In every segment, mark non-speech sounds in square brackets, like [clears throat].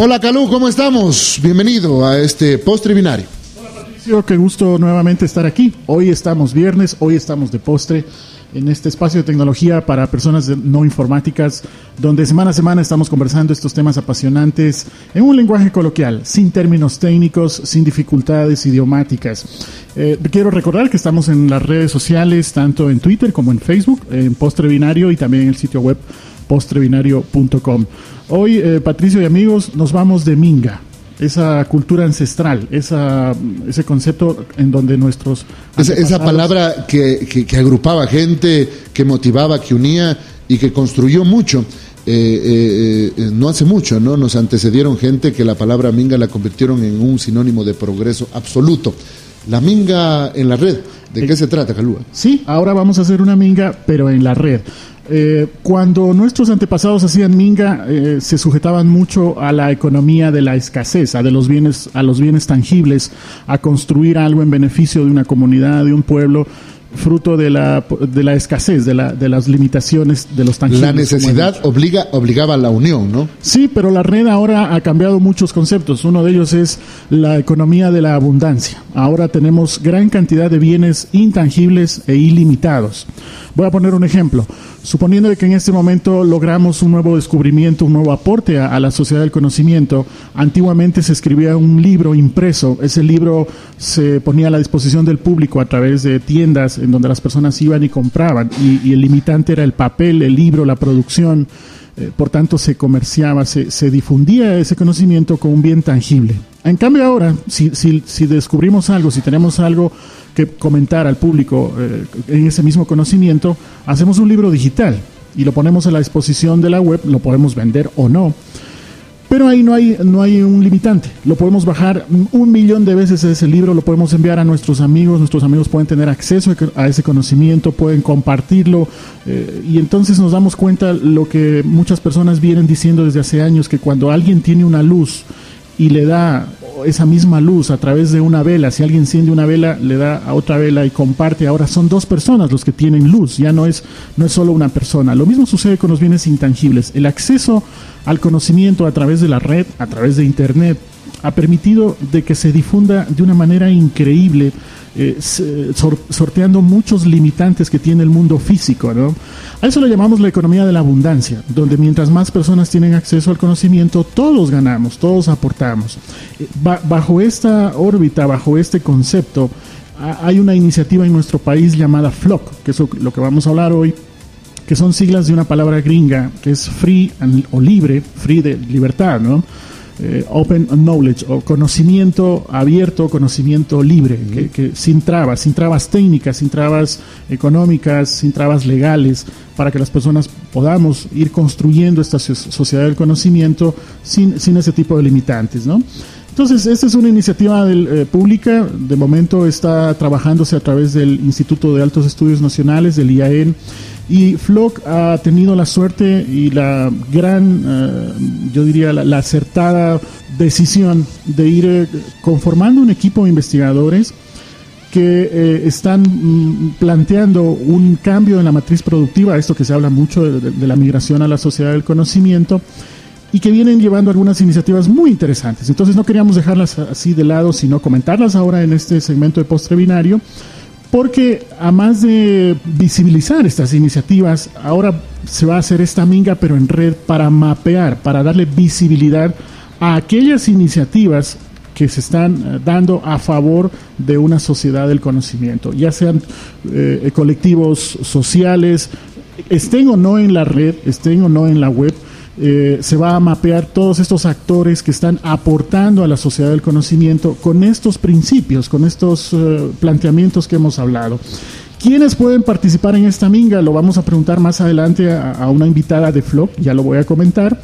Hola Calú, ¿cómo estamos? Bienvenido a este postre binario. Hola Patricio, qué gusto nuevamente estar aquí. Hoy estamos viernes, hoy estamos de postre en este espacio de tecnología para personas no informáticas, donde semana a semana estamos conversando estos temas apasionantes en un lenguaje coloquial, sin términos técnicos, sin dificultades idiomáticas. Eh, quiero recordar que estamos en las redes sociales, tanto en Twitter como en Facebook, en Postre Binario y también en el sitio web postrebinario.com. Hoy, eh, Patricio y amigos, nos vamos de Minga esa cultura ancestral, esa, ese concepto en donde nuestros... Esa, esa palabra que, que, agrupaba gente, que motivaba, que unía y que construyó mucho. Eh, eh, no hace mucho, ¿no? Nos antecedieron gente que la palabra minga la convirtieron en un sinónimo de progreso absoluto. La minga en la red, ¿de qué se trata, Calúa? Sí, ahora vamos a hacer una minga, pero en la red. Eh, cuando nuestros antepasados hacían minga, eh, se sujetaban mucho a la economía de la escasez, a, de los bienes, a los bienes tangibles, a construir algo en beneficio de una comunidad, de un pueblo fruto de la, de la escasez, de, la, de las limitaciones de los tangibles. La necesidad obliga, obligaba a la unión, ¿no? Sí, pero la red ahora ha cambiado muchos conceptos. Uno de ellos es la economía de la abundancia. Ahora tenemos gran cantidad de bienes intangibles e ilimitados. Voy a poner un ejemplo. Suponiendo que en este momento logramos un nuevo descubrimiento, un nuevo aporte a, la sociedad del conocimiento, antiguamente se escribía un libro impreso. Ese libro se ponía a la disposición del público a través de tiendas en donde las personas iban y compraban. Y, el limitante era el papel, el libro, la producción. Eh, por tanto, se comerciaba, se, se difundía ese conocimiento como un bien tangible. En cambio ahora, si, si, si descubrimos algo, si tenemos algo que comentar al público eh, en ese mismo conocimiento, hacemos un libro digital y lo ponemos a la disposición de la web, lo podemos vender o no. Pero ahí no hay, no hay un limitante. Lo podemos bajar un millón de veces ese libro, lo podemos enviar a nuestros amigos, nuestros amigos pueden tener acceso a ese conocimiento, pueden compartirlo. Eh, y entonces nos damos cuenta lo que muchas personas vienen diciendo desde hace años, que cuando alguien tiene una luz y le da esa misma luz a través de una vela, si alguien enciende una vela, le da a otra vela y comparte, ahora son dos personas los que tienen luz, ya no es, no es solo una persona. Lo mismo sucede con los bienes intangibles. El acceso al conocimiento a través de la red, a través de Internet, ha permitido de que se difunda de una manera increíble eh, sorteando muchos limitantes que tiene el mundo físico. ¿no? A eso le llamamos la economía de la abundancia, donde mientras más personas tienen acceso al conocimiento, todos ganamos, todos aportamos. Eh, bajo esta órbita, bajo este concepto, hay una iniciativa en nuestro país llamada FLOC, que es lo que vamos a hablar hoy, que son siglas de una palabra gringa que es free o libre, free de libertad, ¿no? Eh, open knowledge o conocimiento abierto, conocimiento libre, que, sin trabas, sin trabas técnicas, sin trabas económicas, sin trabas legales, para que las personas podamos ir construyendo esta sociedad del conocimiento sin, sin ese tipo de limitantes, ¿no? Entonces, esta es una iniciativa eh, pública, de momento está trabajándose a través del Instituto de Altos Estudios Nacionales, del IAEN, y Flock ha tenido la suerte y la gran, eh, yo diría, la, acertada decisión de ir eh, conformando un equipo de investigadores que eh, están mm, planteando un cambio en la matriz productiva, esto que se habla mucho de, la migración a la sociedad del conocimiento, y que vienen llevando algunas iniciativas muy interesantes. Entonces no queríamos dejarlas así de lado, sino comentarlas ahora en este segmento de postre binario porque a más de visibilizar estas iniciativas, ahora se va a hacer esta minga, pero en red, para mapear, para darle visibilidad a aquellas iniciativas que se están eh, dando a favor de una sociedad del conocimiento, ya sean eh, colectivos sociales, estén o no en la red, estén o no en la web, eh, se va a mapear todos estos actores que están aportando a la sociedad del conocimiento con estos principios, con estos eh, planteamientos que hemos hablado. ¿Quiénes pueden participar en esta minga? Lo vamos a preguntar más adelante a, una invitada de FLOP, ya lo voy a comentar,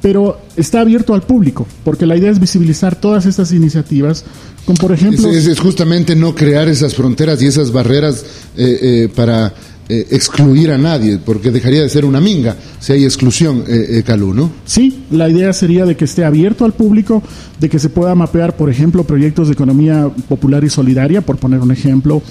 pero está abierto al público, porque la idea es visibilizar todas estas iniciativas, como por ejemplo... Es, justamente no crear esas fronteras y esas barreras eh, para eh, excluir a nadie, porque dejaría de ser una minga si hay exclusión, eh, eh, Calú, ¿no? Sí, la idea sería de que esté abierto al público, de que se pueda mapear, por ejemplo, proyectos de economía popular y solidaria, por poner un ejemplo,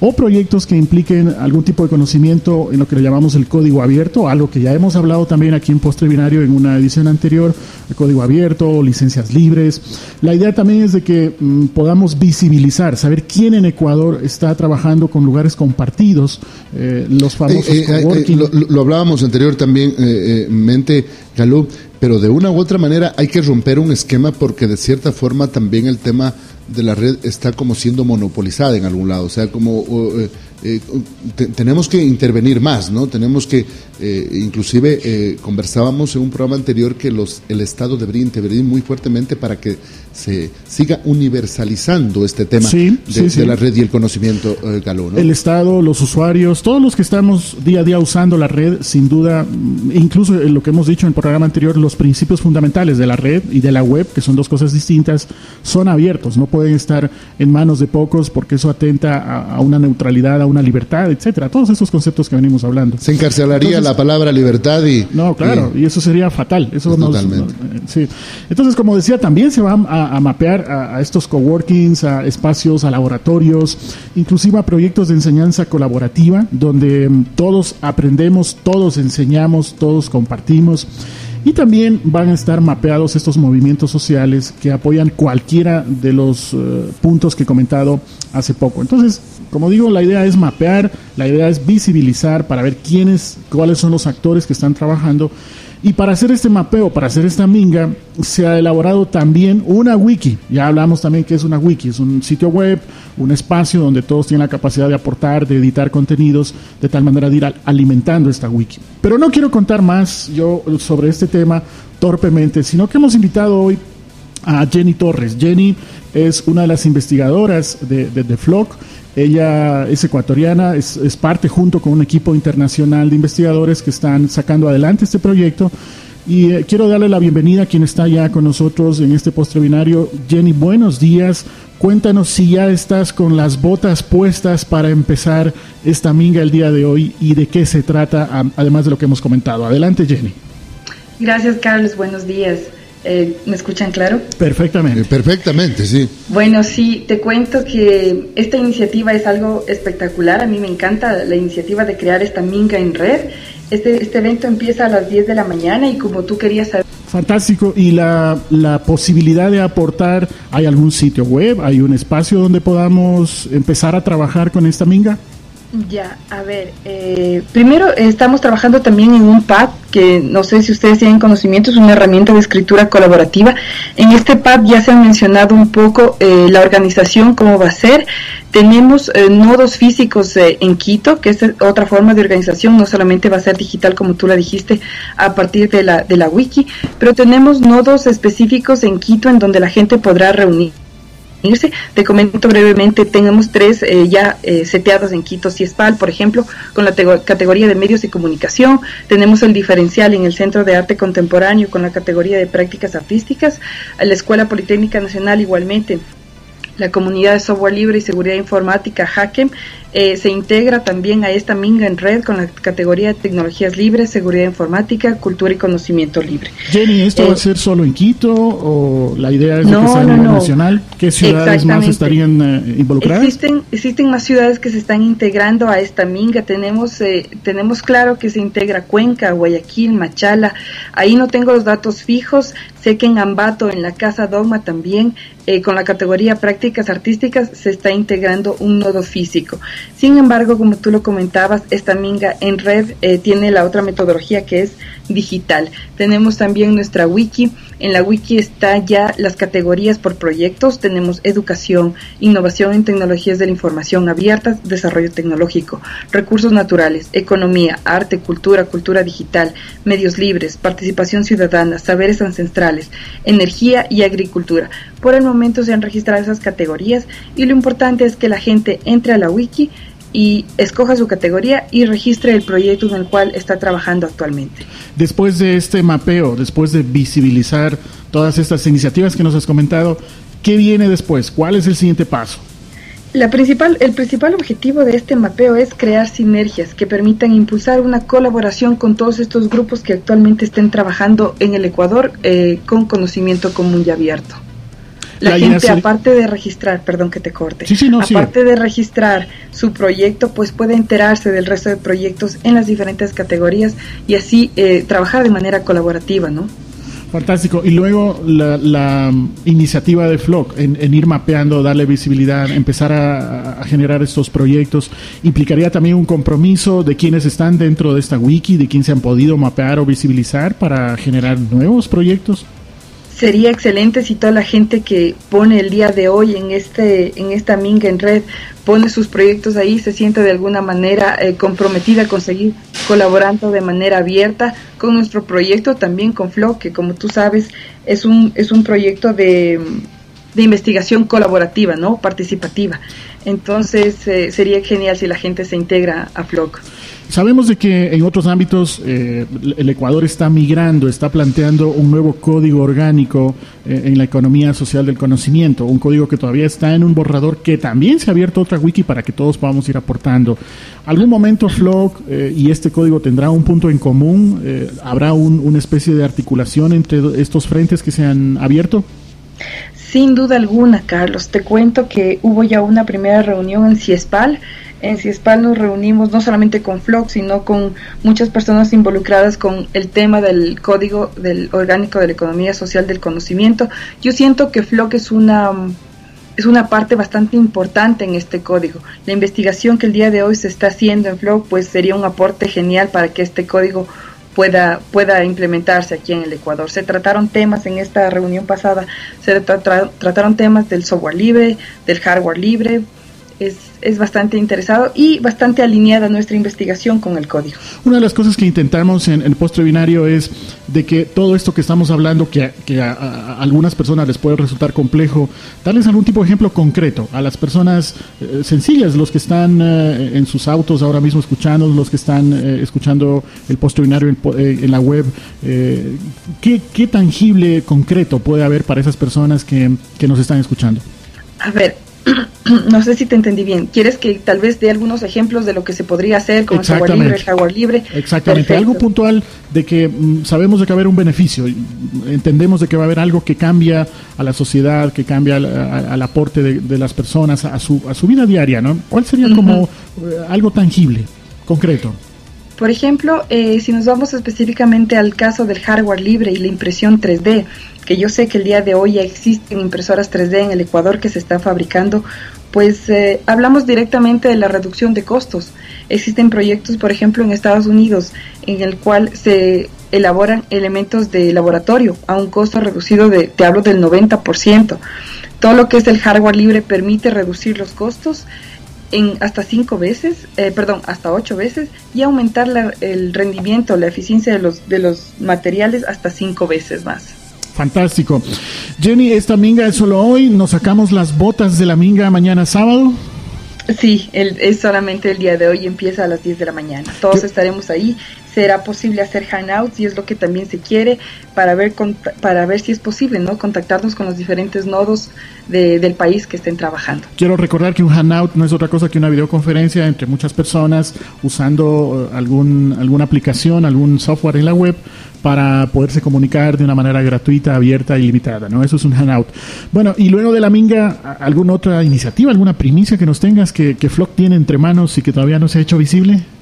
o proyectos que impliquen algún tipo de conocimiento en lo que le llamamos el código abierto, algo que ya hemos hablado también aquí en Postre Binario en una edición anterior, el código abierto, licencias libres. La idea también es de que mm, podamos visibilizar, saber quién en Ecuador está trabajando con lugares compartidos, los famosos eh, eh, eh, lo, hablábamos anterior también, mente, Calú, pero de una u otra manera hay que romper un esquema porque de cierta forma también el tema de la red está como siendo monopolizada en algún lado, o sea, como eh, tenemos que intervenir más, ¿no? Tenemos que, eh, inclusive eh, conversábamos en un programa anterior que los, el Estado debería intervenir muy fuertemente para que se siga universalizando este tema de, la red y el conocimiento, Galo, El Estado, los usuarios, todos los que estamos día a día usando la red, sin duda, mm, incluso lo que hemos dicho en el programa anterior, los principios fundamentales de la red y de la web, que son dos cosas distintas, son abiertos, no pueden estar en manos de pocos porque eso atenta a, a una neutralidad, una libertad, etcétera, todos esos conceptos que venimos hablando. Se encarcelaría la palabra libertad y... No, claro, y, eso sería fatal. Eso totalmente. Eh, sí. Entonces, como decía, también se va a, mapear a, estos coworkings, a espacios, a laboratorios, inclusive a proyectos de enseñanza colaborativa, donde mm, todos aprendemos, todos enseñamos, todos compartimos. Y también van a estar mapeados estos movimientos sociales que apoyan cualquiera de los eh, puntos que he comentado hace poco. Entonces, como digo, la idea es mapear, la idea es visibilizar para ver quiénes, cuáles son los actores que están trabajando. Y para hacer este mapeo, para hacer esta minga, se ha elaborado también una wiki. Ya hablamos también que es una wiki, es un sitio web, un espacio donde todos tienen la capacidad de aportar, de editar contenidos, de tal manera de ir alimentando esta wiki. Pero no quiero contar más yo sobre este tema torpemente, sino que hemos invitado hoy a Jenny Torres. Jenny es una de las investigadoras de, de, Flock ella es ecuatoriana, es, parte junto con un equipo internacional de investigadores que están sacando adelante este proyecto. Y eh, quiero darle la bienvenida a quien está ya con nosotros en este postre binario. Jenny, buenos días. Cuéntanos si ya estás con las botas puestas para empezar esta minga el día de hoy y de qué se trata, además de lo que hemos comentado. Adelante, Jenny. Gracias, Carlos. Buenos días. Eh, ¿Me escuchan claro? Perfectamente. Eh, perfectamente, sí. Bueno, sí, te cuento que esta iniciativa es algo espectacular. A mí me encanta la iniciativa de crear esta minga en red. Este, este evento empieza a las 10 de la mañana y como tú querías saber... Fantástico. ¿Y la, la posibilidad de aportar, hay algún sitio web, hay un espacio donde podamos empezar a trabajar con esta minga? Ya, a ver, eh, primero estamos trabajando también en un pad que no sé si ustedes tienen conocimiento, es una herramienta de escritura colaborativa. En este pad ya se ha mencionado un poco eh, la organización, cómo va a ser. Tenemos eh, nodos físicos en Quito, que es otra forma de organización, no solamente va a ser digital como tú la dijiste a partir de la, de la wiki, pero tenemos nodos específicos en Quito en donde la gente podrá reunir te comento brevemente, tenemos tres eh, ya eh, seteados en Quito Ciespal, por ejemplo, con la categoría de medios y comunicación. Tenemos el diferencial en el Centro de Arte Contemporáneo con la categoría de prácticas artísticas. La Escuela Politécnica Nacional igualmente la comunidad de software libre y seguridad informática Hackem eh, se integra también a esta minga en red con la categoría de tecnologías libres, seguridad informática, cultura y conocimiento libre. Jenny, ¿esto va a eh, ser solo en Quito o la idea es que sea a nivel nacional? ¿Qué ciudades más estarían eh, involucradas? Existen, existen más ciudades que se están integrando a esta minga. Tenemos, tenemos claro que se integra Cuenca, Guayaquil, Machala. Ahí no tengo los datos fijos. Sé que en Ambato, en la Casa Dogma también, con la categoría prácticas artísticas, se está integrando un nodo físico. Sin embargo, como tú lo comentabas, esta minga en red eh, tiene la otra metodología que es digital. Tenemos también nuestra wiki. En la wiki está ya las categorías por proyectos. Tenemos educación, innovación en tecnologías de la información abiertas, desarrollo tecnológico, recursos naturales, economía, arte, cultura, cultura digital, medios libres, participación ciudadana, saberes ancestrales, energía y agricultura. Por el momento se han registrado esas categorías y lo importante es que la gente entre a la wiki y escoja su categoría y registre el proyecto en el cual está trabajando actualmente. Después de este mapeo, después de visibilizar todas estas iniciativas que nos has comentado, ¿qué viene después? ¿Cuál es el siguiente paso? La principal, el principal objetivo de este mapeo es crear sinergias que permitan impulsar una colaboración con todos estos grupos que actualmente estén trabajando en el Ecuador eh, con conocimiento común y abierto. La, gente, aparte de registrar, perdón que te corte, aparte de registrar su proyecto, pues puede enterarse del resto de proyectos en las diferentes categorías y así eh, trabajar de manera colaborativa, ¿no? Fantástico. Y luego la, iniciativa de Flock en, ir mapeando, darle visibilidad, empezar a, generar estos proyectos, implicaría también un compromiso de quienes están dentro de esta wiki, de quienes se han podido mapear o visibilizar para generar nuevos proyectos. Sería excelente si toda la gente que pone el día de hoy en este en esta minga en red pone sus proyectos ahí, se siente de alguna manera eh, comprometida a conseguir colaborando de manera abierta con nuestro proyecto, también con Flow, que como tú sabes es un, es un proyecto de, de investigación colaborativa, ¿no? Participativa. Entonces eh, sería genial si la gente se integra a FLOC. Sabemos de que en otros ámbitos eh, el Ecuador está migrando, está planteando un nuevo código orgánico eh, en la economía social del conocimiento, un código que todavía está en un borrador que también se ha abierto otra wiki para que todos podamos ir aportando. ¿Algún momento FLOC y este código tendrá un punto en común? ¿Habrá una especie de articulación entre estos frentes que se han abierto? Sin duda alguna, Carlos. Te cuento que hubo ya una primera reunión en CIESPAL. En CIESPAL nos reunimos no solamente con Flock, sino con muchas personas involucradas con el tema del código del orgánico de la economía social del conocimiento. Yo siento que Flock es una es una parte bastante importante en este código. La investigación que el día de hoy se está haciendo en Flock pues sería un aporte genial para que este código pueda, pueda implementarse aquí en el Ecuador. Se trataron temas en esta reunión pasada, se trataron temas del software libre, del hardware libre, es, es, bastante interesado y bastante alineada nuestra investigación con el código. Una de las cosas que intentamos en el postre binario es de que todo esto que estamos hablando, que, que a, algunas personas les puede resultar complejo, darles algún tipo de ejemplo concreto a las personas eh, sencillas, los que están eh, en sus autos ahora mismo escuchando, los que están eh, escuchando el postre binario en, en la web. ¿qué, ¿Qué tangible, concreto puede haber para esas personas que, que nos están escuchando? A ver, [clears throat] no sé si te entendí bien. ¿Quieres que tal vez dé algunos ejemplos de lo que se podría hacer con el software libre, el hardware libre? Exactamente, algo puntual de que mm, sabemos de que va a haber un beneficio, entendemos de que va a haber algo que cambia a la sociedad, que cambia al, aporte de, las personas, a su, a su vida diaria, ¿no? ¿Cuál sería como eh, algo tangible, concreto? Por ejemplo, eh, si nos vamos específicamente al caso del hardware libre y la impresión 3D, que yo sé que el día de hoy ya existen impresoras 3D en el Ecuador que se están fabricando, pues eh, hablamos directamente de la reducción de costos. Existen proyectos, por ejemplo, en Estados Unidos, en el cual se elaboran elementos de laboratorio a un costo reducido de, te hablo del 90%. Todo lo que es el hardware libre permite reducir los costos en hasta cinco veces, eh, perdón, hasta ocho veces y aumentar el rendimiento, la eficiencia de los, de los materiales hasta cinco veces más. Fantástico. Jenny, esta minga es solo hoy, nos sacamos las botas de la minga mañana sábado. Sí, es solamente el día de hoy, empieza a las 10 de la mañana. Todos estaremos ahí será posible hacer hangouts y es lo que también se quiere para ver para ver si es posible no contactarnos con los diferentes nodos del país que estén trabajando. Quiero recordar que un hangout no es otra cosa que una videoconferencia entre muchas personas usando eh, algún alguna aplicación, algún software en la web para poderse comunicar de una manera gratuita, abierta y limitada, ¿no? Eso es un hangout. Bueno, y luego de la minga, ¿alguna otra iniciativa, alguna primicia que nos tengas que, que Flock tiene entre manos y que todavía no se ha hecho visible?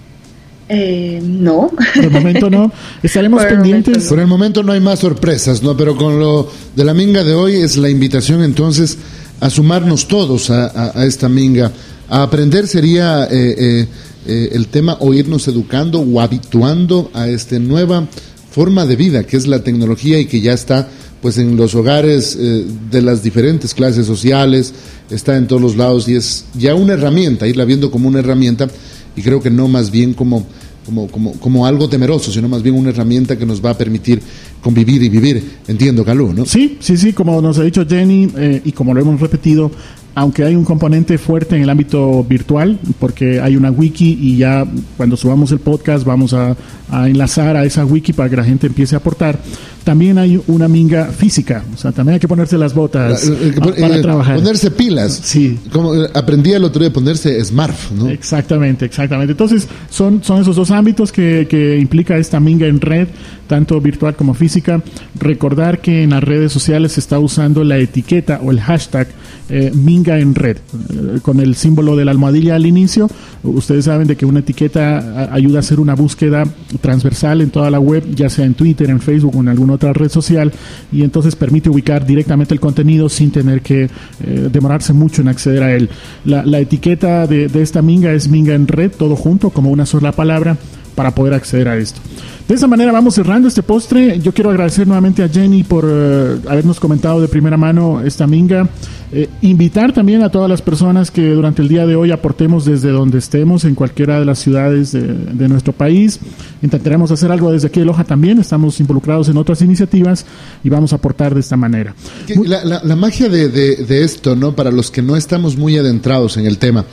Eh, no. De momento no. Estaremos [laughs] pendientes. Por el momento no hay más sorpresas, ¿no? Pero con lo de la minga de hoy es la invitación entonces a sumarnos todos a, esta minga. A aprender sería eh, eh, el tema o irnos educando o habituando a esta nueva forma de vida que es la tecnología y que ya está pues en los hogares de las diferentes clases sociales, está en todos los lados y es ya una herramienta, irla viendo como una herramienta y creo que no más bien como, como, como, como algo temeroso, sino más bien una herramienta que nos va a permitir convivir y vivir. Entiendo, Calú, ¿no? Sí, sí, sí, como nos ha dicho Jenny eh, y como lo hemos repetido, aunque hay un componente fuerte en el ámbito virtual, porque hay una wiki y ya cuando subamos el podcast vamos a, a, enlazar a esa wiki para que la gente empiece a aportar, también hay una minga física, o sea, también hay que ponerse las botas para, trabajar. Ponerse pilas. Sí. Como aprendí el otro día ponerse smart, ¿no? Exactamente, exactamente. Entonces, son, son esos dos ámbitos que, que implica esta minga en red, tanto virtual como física. Recordar que en las redes sociales se está usando la etiqueta o el hashtag eh, Minga en red, eh, con el símbolo de la almohadilla al inicio. Ustedes saben de que una etiqueta ayuda a hacer una búsqueda transversal en toda la web, ya sea en Twitter, en Facebook o en alguna otra red social, y entonces permite ubicar directamente el contenido sin tener que eh, demorarse mucho en acceder a él. La, etiqueta de, de esta Minga es Minga en red, todo junto, como una sola palabra para poder acceder a esto. De esa manera vamos cerrando este postre. Yo quiero agradecer nuevamente a Jenny por eh, habernos comentado de primera mano esta minga. Eh, invitar también a todas las personas que durante el día de hoy aportemos desde donde estemos, en cualquiera de las ciudades de, nuestro país. Intentaremos hacer algo desde aquí de Loja también. Estamos involucrados en otras iniciativas y vamos a aportar de esta manera. La, magia de, de esto, ¿no? Para los que no estamos muy adentrados en el tema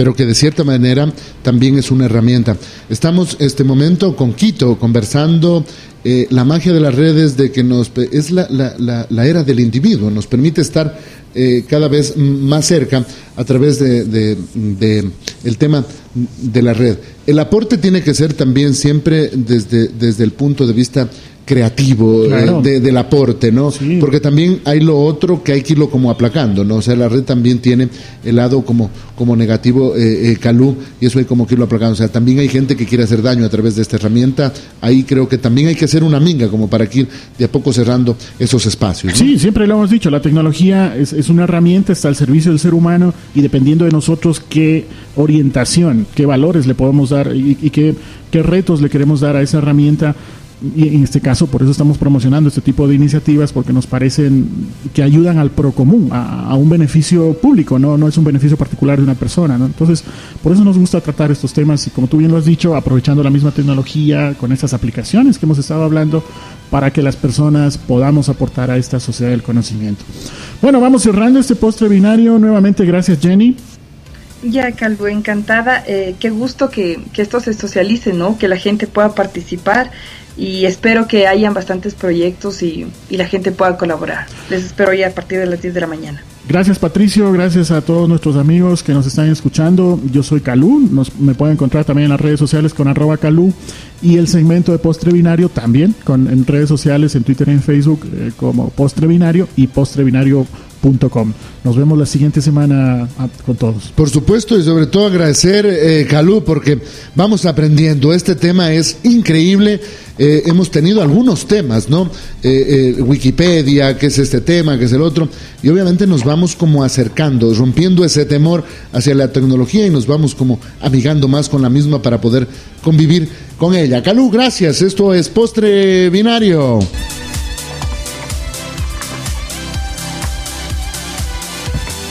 pero que de cierta manera también es una herramienta. Estamos este momento con Quito conversando eh, la magia de las redes de que nos es la, la, la, era del individuo, nos permite estar eh, cada vez más cerca a través de, de, el tema de la red. El aporte tiene que ser también siempre desde, desde el punto de vista creativo eh, del aporte, ¿no? Porque también hay lo otro que hay que irlo como aplacando, ¿no? O sea, la red también tiene el lado como, como negativo, eh, eh, calú, y eso hay como que irlo aplacando. O sea, también hay gente que quiere hacer daño a través de esta herramienta. Ahí creo que también hay que hacer una minga como para que ir de a poco cerrando esos espacios. Sí, siempre lo hemos dicho, la tecnología es, es una herramienta, está al servicio del ser humano y dependiendo de nosotros qué orientación, qué valores le podemos dar y, y qué, qué retos le queremos dar a esa herramienta y en este caso por eso estamos promocionando este tipo de iniciativas porque nos parecen que ayudan al pro común, a, un beneficio público, no, no es un beneficio particular de una persona. Entonces, por eso nos gusta tratar estos temas y como tú bien lo has dicho, aprovechando la misma tecnología con estas aplicaciones que hemos estado hablando para que las personas podamos aportar a esta sociedad del conocimiento. Bueno, vamos cerrando este postre binario. Nuevamente, gracias Jenny. Ya, Calvo, encantada. Eh, qué gusto que, que, esto se socialice, ¿no? Que la gente pueda participar y espero que hayan bastantes proyectos y, y, la gente pueda colaborar. Les espero ya a partir de las 10 de la mañana. Gracias Patricio, gracias a todos nuestros amigos que nos están escuchando. Yo soy Calú, nos, me pueden encontrar también en las redes sociales con arroba Calú y el segmento de Postre Binario también con, en redes sociales, en Twitter y en Facebook eh, como Postre Binario y Postre Binario nos vemos la siguiente semana ah, con todos. Por supuesto, y sobre todo agradecer, eh, Calú, porque vamos aprendiendo. Este tema es increíble. Eh, hemos tenido algunos temas, ¿no? Eh, eh, Wikipedia, qué es este tema, qué es el otro, y obviamente nos vamos como acercando, rompiendo ese temor hacia la tecnología y nos vamos como amigando más con la misma para poder convivir con ella. Calú, gracias. Esto es Postre Binario.